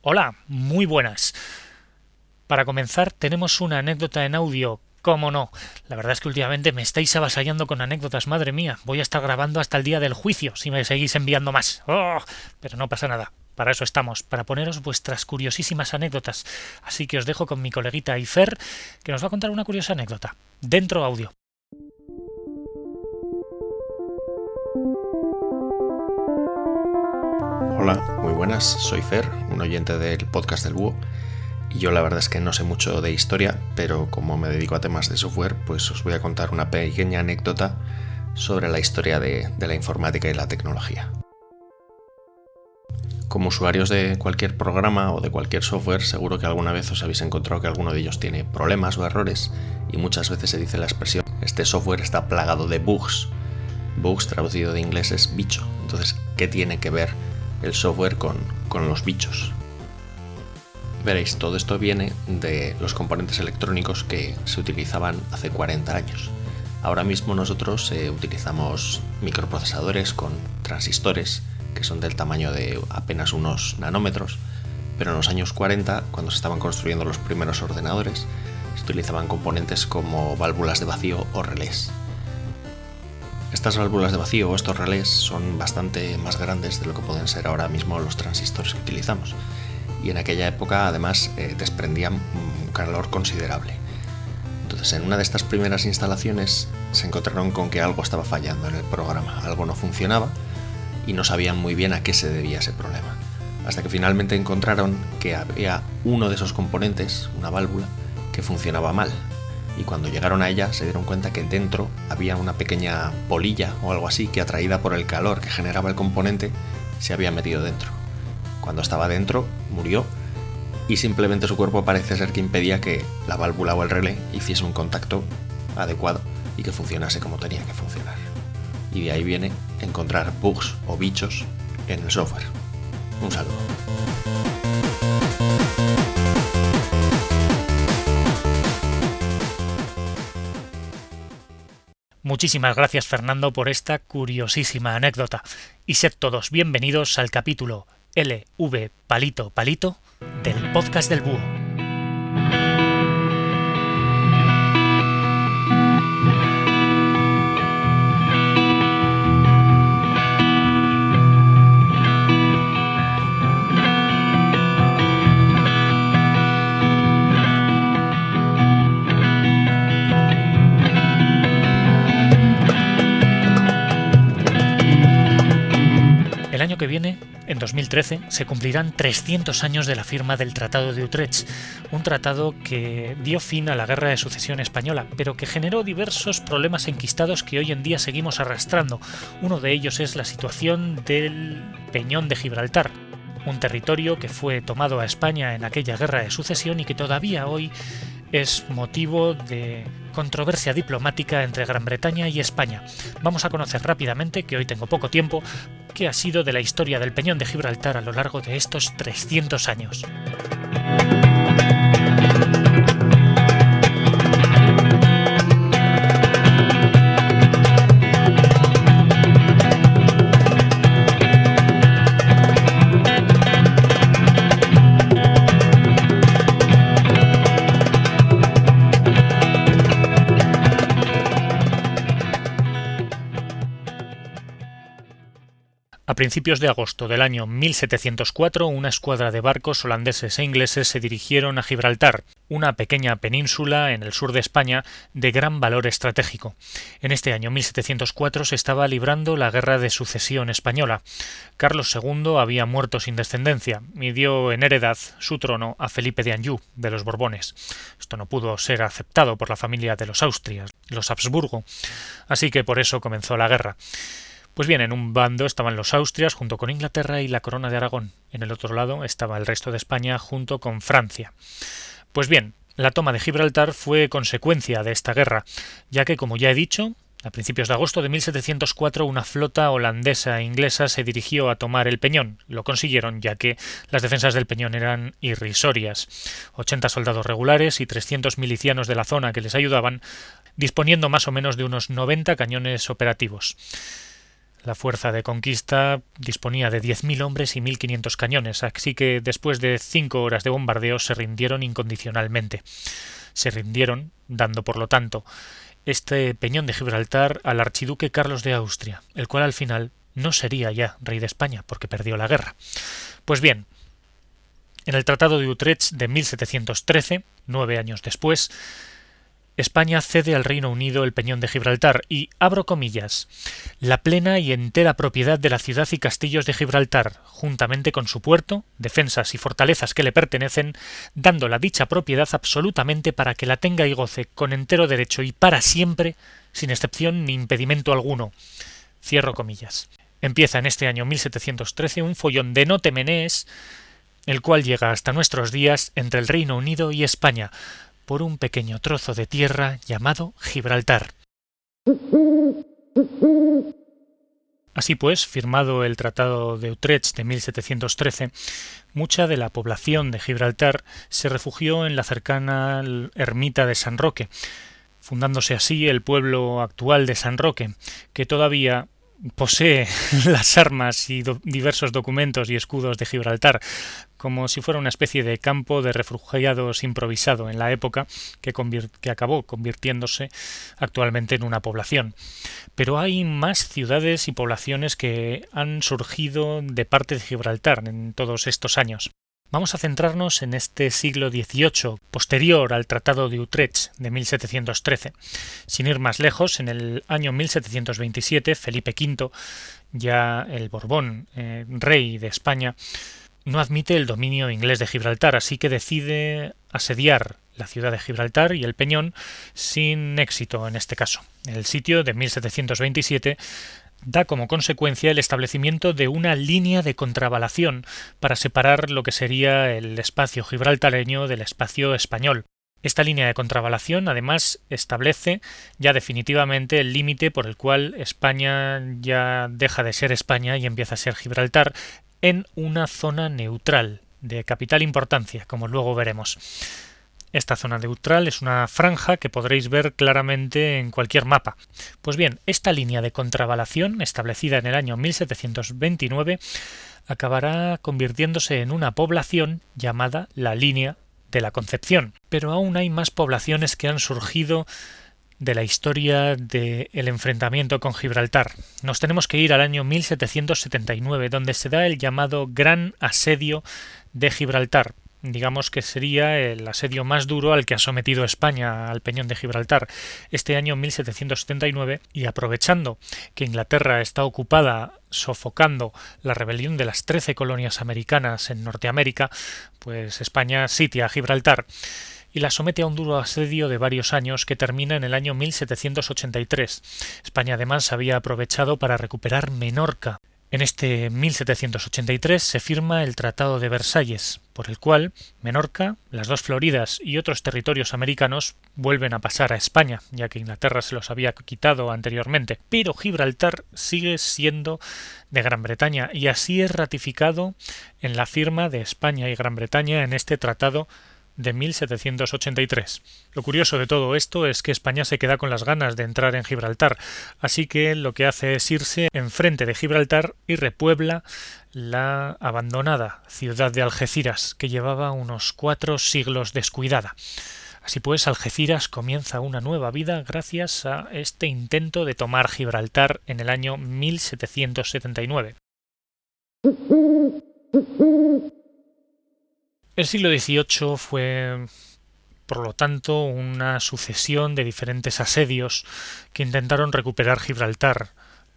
Hola, muy buenas. Para comenzar, tenemos una anécdota en audio. ¿Cómo no? La verdad es que últimamente me estáis avasallando con anécdotas, madre mía. Voy a estar grabando hasta el día del juicio si me seguís enviando más. ¡Oh! Pero no pasa nada. Para eso estamos, para poneros vuestras curiosísimas anécdotas. Así que os dejo con mi coleguita Ifer, que nos va a contar una curiosa anécdota. Dentro audio. Hola, buenas, soy Fer, un oyente del podcast del Búho. Y yo la verdad es que no sé mucho de historia, pero como me dedico a temas de software, pues os voy a contar una pequeña anécdota sobre la historia de, de la informática y la tecnología. Como usuarios de cualquier programa o de cualquier software, seguro que alguna vez os habéis encontrado que alguno de ellos tiene problemas o errores y muchas veces se dice la expresión, este software está plagado de bugs. Bugs traducido de inglés es bicho. Entonces, ¿qué tiene que ver el software con, los bichos. Veréis, todo esto viene de los componentes electrónicos que se utilizaban hace 40 años. Ahora mismo nosotros eh, utilizamos microprocesadores con transistores que son del tamaño de apenas unos nanómetros, pero en los años 40, cuando se estaban construyendo los primeros ordenadores, se utilizaban componentes como válvulas de vacío o relés. Estas válvulas de vacío o estos relés son bastante más grandes de lo que pueden ser ahora mismo los transistores que utilizamos. Y en aquella época además eh, desprendían un calor considerable. Entonces en una de estas primeras instalaciones se encontraron con que algo estaba fallando en el programa, algo no funcionaba y no sabían muy bien a qué se debía ese problema. Hasta que finalmente encontraron que había uno de esos componentes, una válvula, que funcionaba mal, y cuando llegaron a ella se dieron cuenta que dentro había una pequeña polilla o algo así que atraída por el calor que generaba el componente se había metido dentro. Cuando estaba dentro murió y simplemente su cuerpo parece ser que impedía que la válvula o el relé hiciese un contacto adecuado y que funcionase como tenía que funcionar. Y de ahí viene encontrar bugs o bichos en el software. Un saludo. Muchísimas gracias Fernando por esta curiosísima anécdota y sed todos bienvenidos al capítulo LV Palito Palito del podcast del Búho. Que viene, en 2013, se cumplirán 300 años de la firma del Tratado de Utrecht, un tratado que dio fin a la Guerra de Sucesión Española, pero que generó diversos problemas enquistados que hoy en día seguimos arrastrando. Uno de ellos es la situación del Peñón de Gibraltar, un territorio que fue tomado a España en aquella guerra de sucesión y que todavía hoy es motivo de controversia diplomática entre Gran Bretaña y España. Vamos a conocer rápidamente, que hoy tengo poco tiempo, qué ha sido de la historia del Peñón de Gibraltar a lo largo de estos 300 años. Principios de agosto del año 1704, una escuadra de barcos holandeses e ingleses se dirigieron a Gibraltar, una pequeña península en el sur de España de gran valor estratégico. En este año 1704 se estaba librando la Guerra de Sucesión española. Carlos II había muerto sin descendencia y dio en heredad su trono a Felipe de Anjou, de los Borbones. Esto no pudo ser aceptado por la familia de los Austrias, los Habsburgo, así que por eso comenzó la guerra. Pues bien, en un bando estaban los Austrias junto con Inglaterra y la Corona de Aragón. En el otro lado estaba el resto de España junto con Francia. Pues bien, la toma de Gibraltar fue consecuencia de esta guerra, ya que, como ya he dicho, a principios de agosto de 1704 una flota holandesa e inglesa se dirigió a tomar el Peñón. Lo consiguieron ya que las defensas del Peñón eran irrisorias. 80 soldados regulares y 300 milicianos de la zona que les ayudaban, disponiendo más o menos de unos 90 cañones operativos. La fuerza de conquista disponía de 10.000 hombres y 1.500 cañones, así que después de cinco horas de bombardeo se rindieron incondicionalmente. Se rindieron, dando por lo tanto este peñón de Gibraltar al archiduque Carlos de Austria, el cual al final no sería ya rey de España porque perdió la guerra. Pues bien, en el Tratado de Utrecht de 1713, nueve años después, España cede al Reino Unido el Peñón de Gibraltar y, abro comillas, la plena y entera propiedad de la ciudad y castillos de Gibraltar, juntamente con su puerto, defensas y fortalezas que le pertenecen, dando la dicha propiedad absolutamente para que la tenga y goce con entero derecho y para siempre, sin excepción ni impedimento alguno. Cierro comillas. Empieza en este año 1713 un follón de no temenés, el cual llega hasta nuestros días entre el Reino Unido y España, por un pequeño trozo de tierra llamado Gibraltar. Así pues, firmado el Tratado de Utrecht de 1713, mucha de la población de Gibraltar se refugió en la cercana ermita de San Roque, fundándose así el pueblo actual de San Roque, que todavía posee las armas y diversos documentos y escudos de Gibraltar, como si fuera una especie de campo de refugiados improvisado en la época que, que, acabó convirtiéndose actualmente en una población. Pero hay más ciudades y poblaciones que han surgido de parte de Gibraltar en todos estos años. Vamos a centrarnos en este siglo XVIII, posterior al Tratado de Utrecht de 1713. Sin ir más lejos, en el año 1727, Felipe V, ya el Borbón, eh, rey de España, no admite el dominio inglés de Gibraltar, así que decide asediar la ciudad de Gibraltar y el Peñón sin éxito en este caso. El sitio de 1727 da como consecuencia el establecimiento de una línea de contravalación para separar lo que sería el espacio gibraltareño del espacio español. Esta línea de contravalación además establece ya definitivamente el límite por el cual España ya deja de ser España y empieza a ser Gibraltar en una zona neutral de capital importancia, como luego veremos. Esta zona neutral es una franja que podréis ver claramente en cualquier mapa. Pues bien, esta línea de contravalación, establecida en el año 1729, acabará convirtiéndose en una población llamada la línea de la Concepción. Pero aún hay más poblaciones que han surgido de la historia del enfrentamiento con Gibraltar. Nos tenemos que ir al año 1779, donde se da el llamado Gran Asedio de Gibraltar, digamos que sería el asedio más duro al que ha sometido España al Peñón de Gibraltar este año 1779 y aprovechando que Inglaterra está ocupada sofocando la rebelión de las trece colonias americanas en Norteamérica, pues España sitia a Gibraltar y la somete a un duro asedio de varios años que termina en el año 1783. España además había aprovechado para recuperar Menorca, en este 1783 se firma el Tratado de Versalles, por el cual Menorca, las dos Floridas y otros territorios americanos vuelven a pasar a España, ya que Inglaterra se los había quitado anteriormente. Pero Gibraltar sigue siendo de Gran Bretaña y así es ratificado en la firma de España y Gran Bretaña en este tratado de 1783. Lo curioso de todo esto es que España se queda con las ganas de entrar en Gibraltar, así que lo que hace es irse enfrente de Gibraltar y repuebla la abandonada ciudad de Algeciras, que llevaba unos cuatro siglos descuidada. Así pues, Algeciras comienza una nueva vida gracias a este intento de tomar Gibraltar en el año 1779. El siglo XVIII fue, por lo tanto, una sucesión de diferentes asedios que intentaron recuperar Gibraltar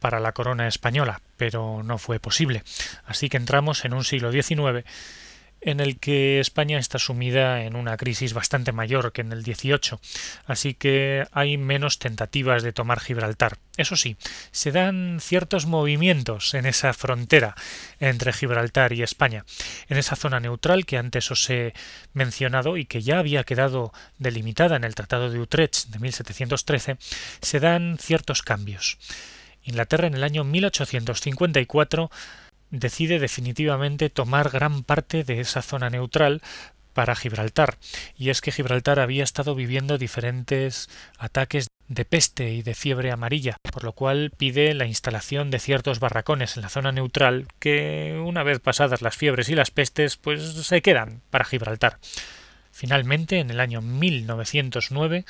para la corona española, pero no fue posible. Así que entramos en un siglo XIX en el que España está sumida en una crisis bastante mayor que en el 18, así que hay menos tentativas de tomar Gibraltar. Eso sí, se dan ciertos movimientos en esa frontera entre Gibraltar y España, en esa zona neutral que antes os he mencionado y que ya había quedado delimitada en el Tratado de Utrecht de 1713, se dan ciertos cambios. Inglaterra en el año 1854 decide definitivamente tomar gran parte de esa zona neutral para Gibraltar, y es que Gibraltar había estado viviendo diferentes ataques de peste y de fiebre amarilla, por lo cual pide la instalación de ciertos barracones en la zona neutral que, una vez pasadas las fiebres y las pestes, pues se quedan para Gibraltar. Finalmente, en el año 1909,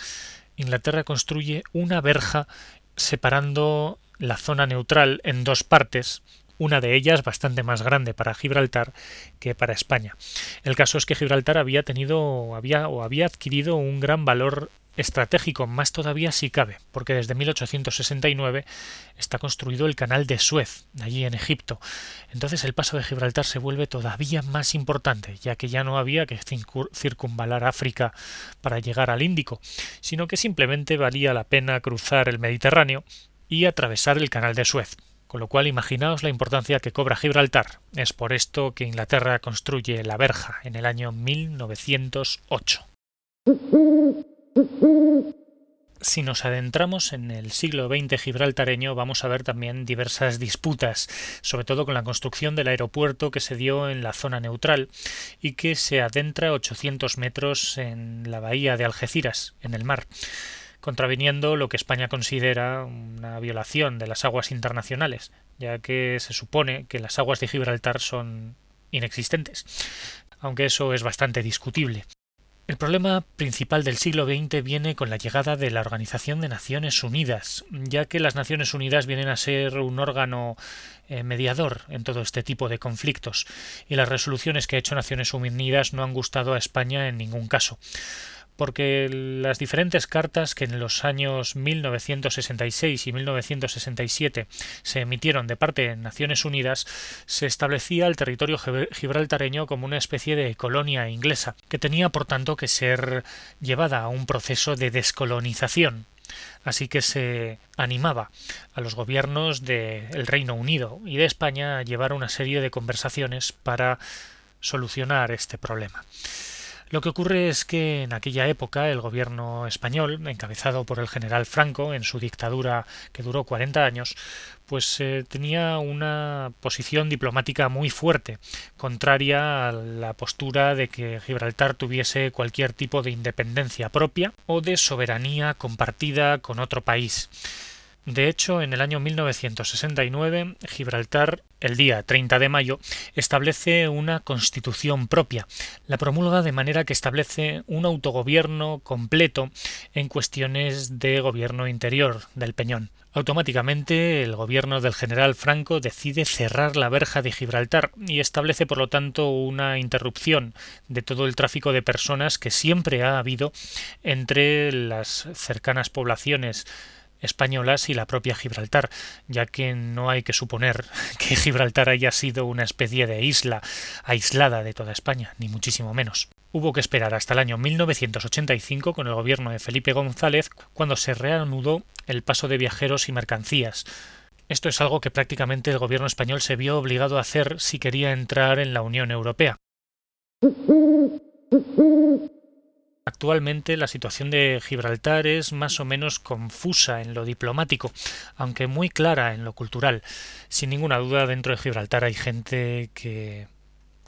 Inglaterra construye una verja separando la zona neutral en dos partes, una de ellas bastante más grande para Gibraltar que para España. El caso es que Gibraltar había tenido había o había adquirido un gran valor estratégico, más todavía si cabe, porque desde 1869 está construido el canal de Suez, allí en Egipto. Entonces el paso de Gibraltar se vuelve todavía más importante, ya que ya no había que circunvalar África para llegar al Índico, sino que simplemente valía la pena cruzar el Mediterráneo y atravesar el canal de Suez. Con lo cual imaginaos la importancia que cobra Gibraltar. Es por esto que Inglaterra construye la verja en el año 1908. Si nos adentramos en el siglo XX gibraltareño, vamos a ver también diversas disputas, sobre todo con la construcción del aeropuerto que se dio en la zona neutral y que se adentra 800 metros en la bahía de Algeciras, en el mar contraviniendo lo que España considera una violación de las aguas internacionales, ya que se supone que las aguas de Gibraltar son inexistentes, aunque eso es bastante discutible. El problema principal del siglo XX viene con la llegada de la Organización de Naciones Unidas, ya que las Naciones Unidas vienen a ser un órgano eh, mediador en todo este tipo de conflictos, y las resoluciones que ha hecho Naciones Unidas no han gustado a España en ningún caso porque las diferentes cartas que en los años 1966 y 1967 se emitieron de parte de Naciones Unidas se establecía el territorio gibraltareño como una especie de colonia inglesa, que tenía por tanto que ser llevada a un proceso de descolonización. Así que se animaba a los gobiernos del Reino Unido y de España a llevar una serie de conversaciones para solucionar este problema. Lo que ocurre es que en aquella época el gobierno español, encabezado por el general Franco en su dictadura que duró 40 años, pues eh, tenía una posición diplomática muy fuerte, contraria a la postura de que Gibraltar tuviese cualquier tipo de independencia propia o de soberanía compartida con otro país. De hecho, en el año 1969, Gibraltar, el día 30 de mayo, establece una constitución propia. La promulga de manera que establece un autogobierno completo en cuestiones de gobierno interior del Peñón. Automáticamente el gobierno del general Franco decide cerrar la verja de Gibraltar y establece por lo tanto una interrupción de todo el tráfico de personas que siempre ha habido entre las cercanas poblaciones españolas y la propia Gibraltar, ya que no hay que suponer que Gibraltar haya sido una especie de isla aislada de toda España, ni muchísimo menos. Hubo que esperar hasta el año 1985 con el gobierno de Felipe González cuando se reanudó el paso de viajeros y mercancías. Esto es algo que prácticamente el gobierno español se vio obligado a hacer si quería entrar en la Unión Europea. Actualmente la situación de Gibraltar es más o menos confusa en lo diplomático, aunque muy clara en lo cultural. Sin ninguna duda dentro de Gibraltar hay gente que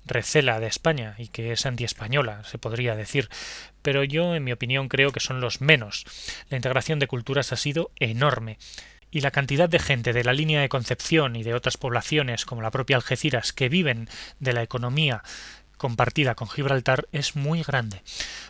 recela de España y que es antiespañola, se podría decir, pero yo en mi opinión creo que son los menos. La integración de culturas ha sido enorme y la cantidad de gente de la línea de Concepción y de otras poblaciones como la propia Algeciras que viven de la economía compartida con Gibraltar es muy grande.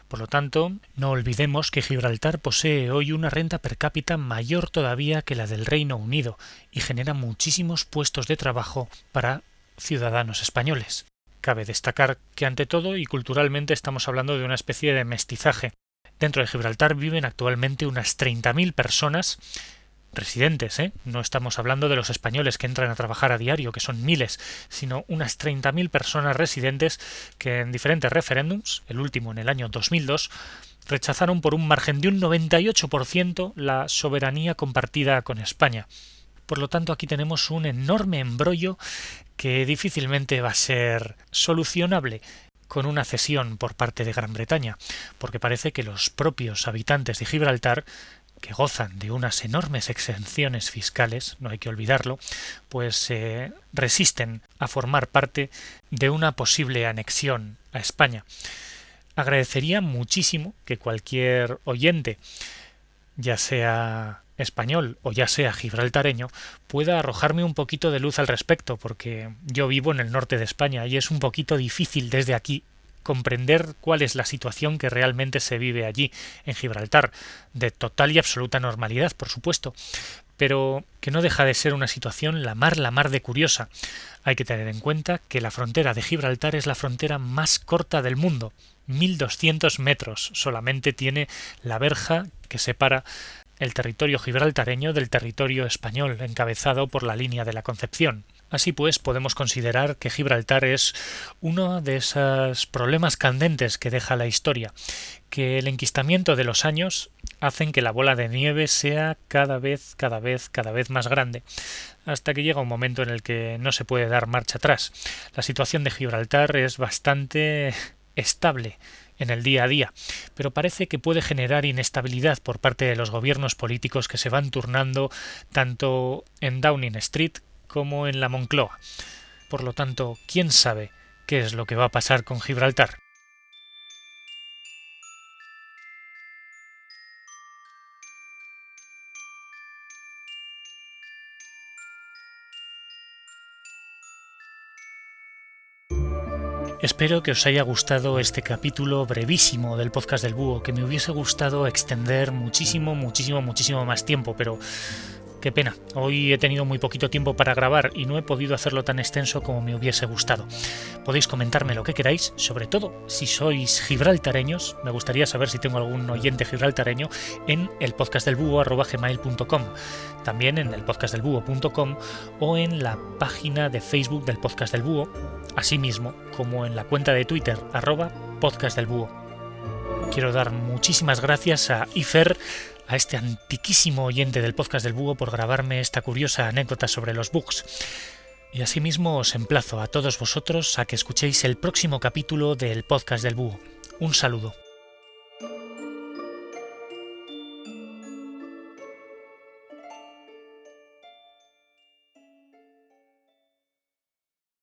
Por lo tanto, no olvidemos que Gibraltar posee hoy una renta per cápita mayor todavía que la del Reino Unido y genera muchísimos puestos de trabajo para ciudadanos españoles. Cabe destacar que ante todo y culturalmente estamos hablando de una especie de mestizaje. Dentro de Gibraltar viven actualmente unas 30.000 personas residentes, ¿eh? No estamos hablando de los españoles que entran a trabajar a diario, que son miles, sino unas 30.000 personas residentes que en diferentes referéndums, el último en el año 2002, rechazaron por un margen de un 98% la soberanía compartida con España. Por lo tanto, aquí tenemos un enorme embrollo que difícilmente va a ser solucionable con una cesión por parte de Gran Bretaña, porque parece que los propios habitantes de Gibraltar que gozan de unas enormes exenciones fiscales, no hay que olvidarlo, pues se eh, resisten a formar parte de una posible anexión a España. Agradecería muchísimo que cualquier oyente ya sea español o ya sea gibraltareño, pueda arrojarme un poquito de luz al respecto, porque yo vivo en el norte de España y es un poquito difícil desde aquí comprender cuál es la situación que realmente se vive allí, en Gibraltar, de total y absoluta normalidad, por supuesto, pero que no deja de ser una situación la mar la mar de curiosa. Hay que tener en cuenta que la frontera de Gibraltar es la frontera más corta del mundo, 1200 metros solamente tiene la verja que separa el territorio gibraltareño del territorio español, encabezado por la línea de la Concepción. Así pues, podemos considerar que Gibraltar es uno de esos problemas candentes que deja la historia, que el enquistamiento de los años hacen que la bola de nieve sea cada vez, cada vez, cada vez más grande, hasta que llega un momento en el que no se puede dar marcha atrás. La situación de Gibraltar es bastante estable en el día a día, pero parece que puede generar inestabilidad por parte de los gobiernos políticos que se van turnando tanto en Downing Street como en la Moncloa. Por lo tanto, ¿quién sabe qué es lo que va a pasar con Gibraltar? Espero que os haya gustado este capítulo brevísimo del podcast del búho, que me hubiese gustado extender muchísimo, muchísimo, muchísimo más tiempo, pero Qué pena, hoy he tenido muy poquito tiempo para grabar y no he podido hacerlo tan extenso como me hubiese gustado. Podéis comentarme lo que queráis, sobre todo si sois gibraltareños, me gustaría saber si tengo algún oyente gibraltareño en el podcast del también en el podcastdelbúho.com o en la página de Facebook del podcast del búho, asimismo como en la cuenta de Twitter arroba podcast del búho. Quiero dar muchísimas gracias a Ifer, a este antiquísimo oyente del podcast del búho por grabarme esta curiosa anécdota sobre los bugs. Y asimismo os emplazo a todos vosotros a que escuchéis el próximo capítulo del podcast del búho. Un saludo.